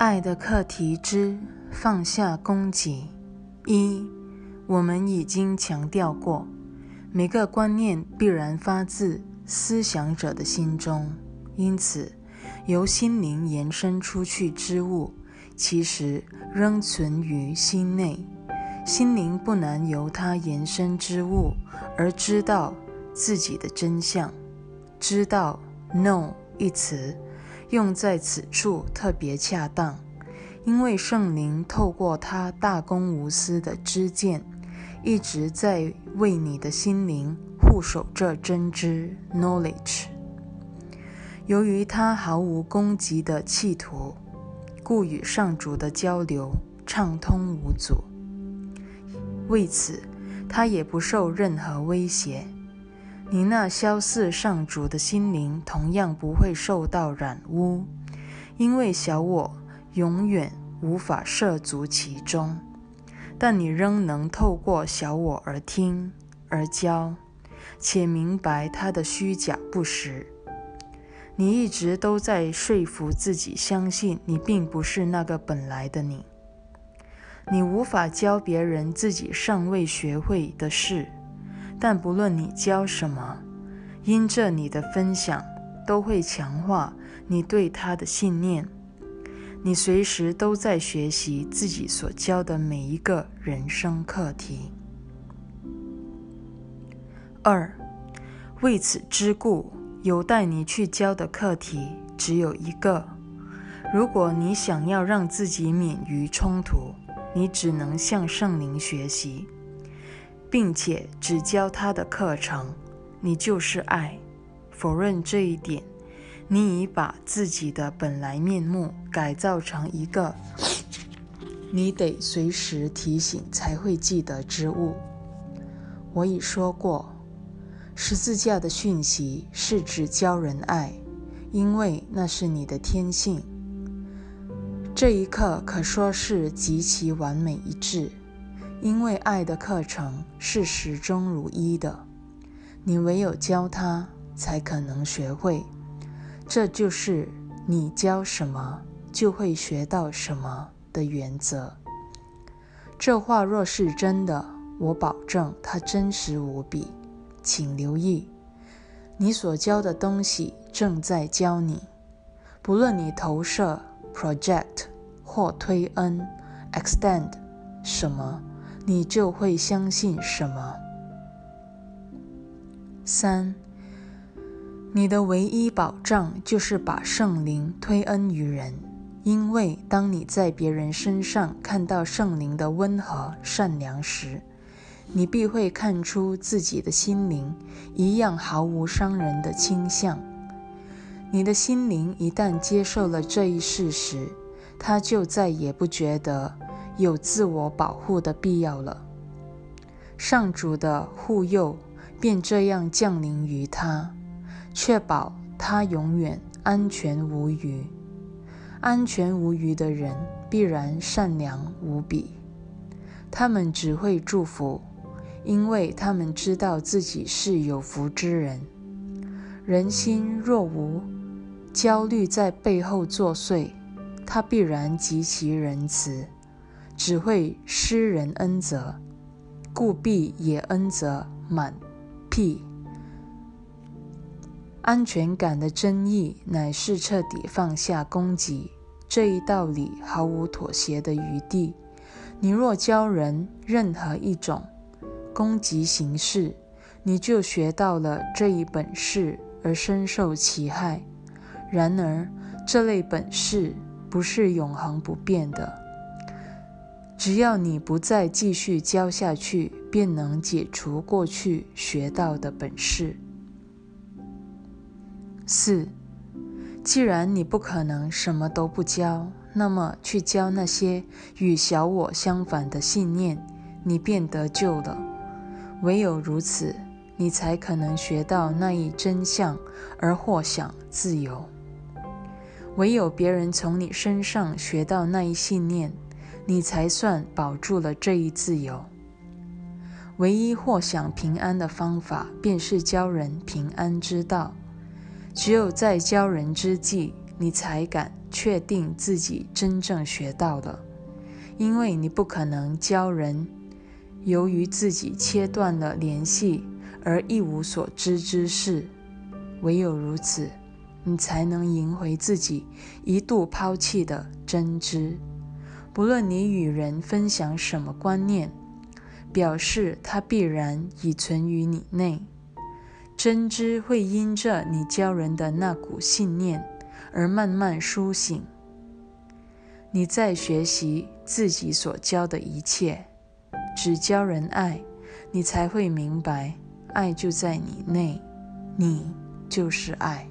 爱的课题之放下攻击一，我们已经强调过，每个观念必然发自思想者的心中，因此由心灵延伸出去之物，其实仍存于心内。心灵不难由它延伸之物而知道自己的真相。知道 “no” 一词。用在此处特别恰当，因为圣灵透过他大公无私的知见，一直在为你的心灵护守着真知 （knowledge）。由于他毫无攻击的企图，故与上主的交流畅通无阻。为此，他也不受任何威胁。你那消逝上主的心灵同样不会受到染污，因为小我永远无法涉足其中。但你仍能透过小我而听、而教，且明白它的虚假不实。你一直都在说服自己，相信你并不是那个本来的你。你无法教别人自己尚未学会的事。但不论你教什么，因着你的分享，都会强化你对他的信念。你随时都在学习自己所教的每一个人生课题。二，为此之故，有待你去教的课题只有一个。如果你想要让自己免于冲突，你只能向圣灵学习。并且只教他的课程，你就是爱。否认这一点，你已把自己的本来面目改造成一个 你得随时提醒才会记得之物。我已说过，十字架的讯息是指教人爱，因为那是你的天性。这一刻可说是极其完美一致。因为爱的课程是始终如一的，你唯有教他，才可能学会。这就是你教什么，就会学到什么的原则。这话若是真的，我保证它真实无比。请留意，你所教的东西正在教你，不论你投射 （project） 或推恩 （extend） 什么。你就会相信什么？三，你的唯一保障就是把圣灵推恩于人，因为当你在别人身上看到圣灵的温和善良时，你必会看出自己的心灵一样毫无伤人的倾向。你的心灵一旦接受了这一事实，他就再也不觉得。有自我保护的必要了。上主的护佑便这样降临于他，确保他永远安全无虞。安全无虞的人必然善良无比，他们只会祝福，因为他们知道自己是有福之人。人心若无焦虑在背后作祟，他必然极其仁慈。只会施人恩泽，故必也恩泽满辟。安全感的真意乃是彻底放下攻击，这一道理毫无妥协的余地。你若教人任何一种攻击形式，你就学到了这一本事而深受其害。然而，这类本事不是永恒不变的。只要你不再继续教下去，便能解除过去学到的本事。四，既然你不可能什么都不教，那么去教那些与小我相反的信念，你便得救了。唯有如此，你才可能学到那一真相，而获享自由。唯有别人从你身上学到那一信念。你才算保住了这一自由。唯一获享平安的方法，便是教人平安之道。只有在教人之际，你才敢确定自己真正学到了。因为你不可能教人由于自己切断了联系而一无所知之事，唯有如此，你才能赢回自己一度抛弃的真知。不论你与人分享什么观念，表示它必然已存于你内，真知会因着你教人的那股信念而慢慢苏醒。你在学习自己所教的一切，只教人爱，你才会明白，爱就在你内，你就是爱。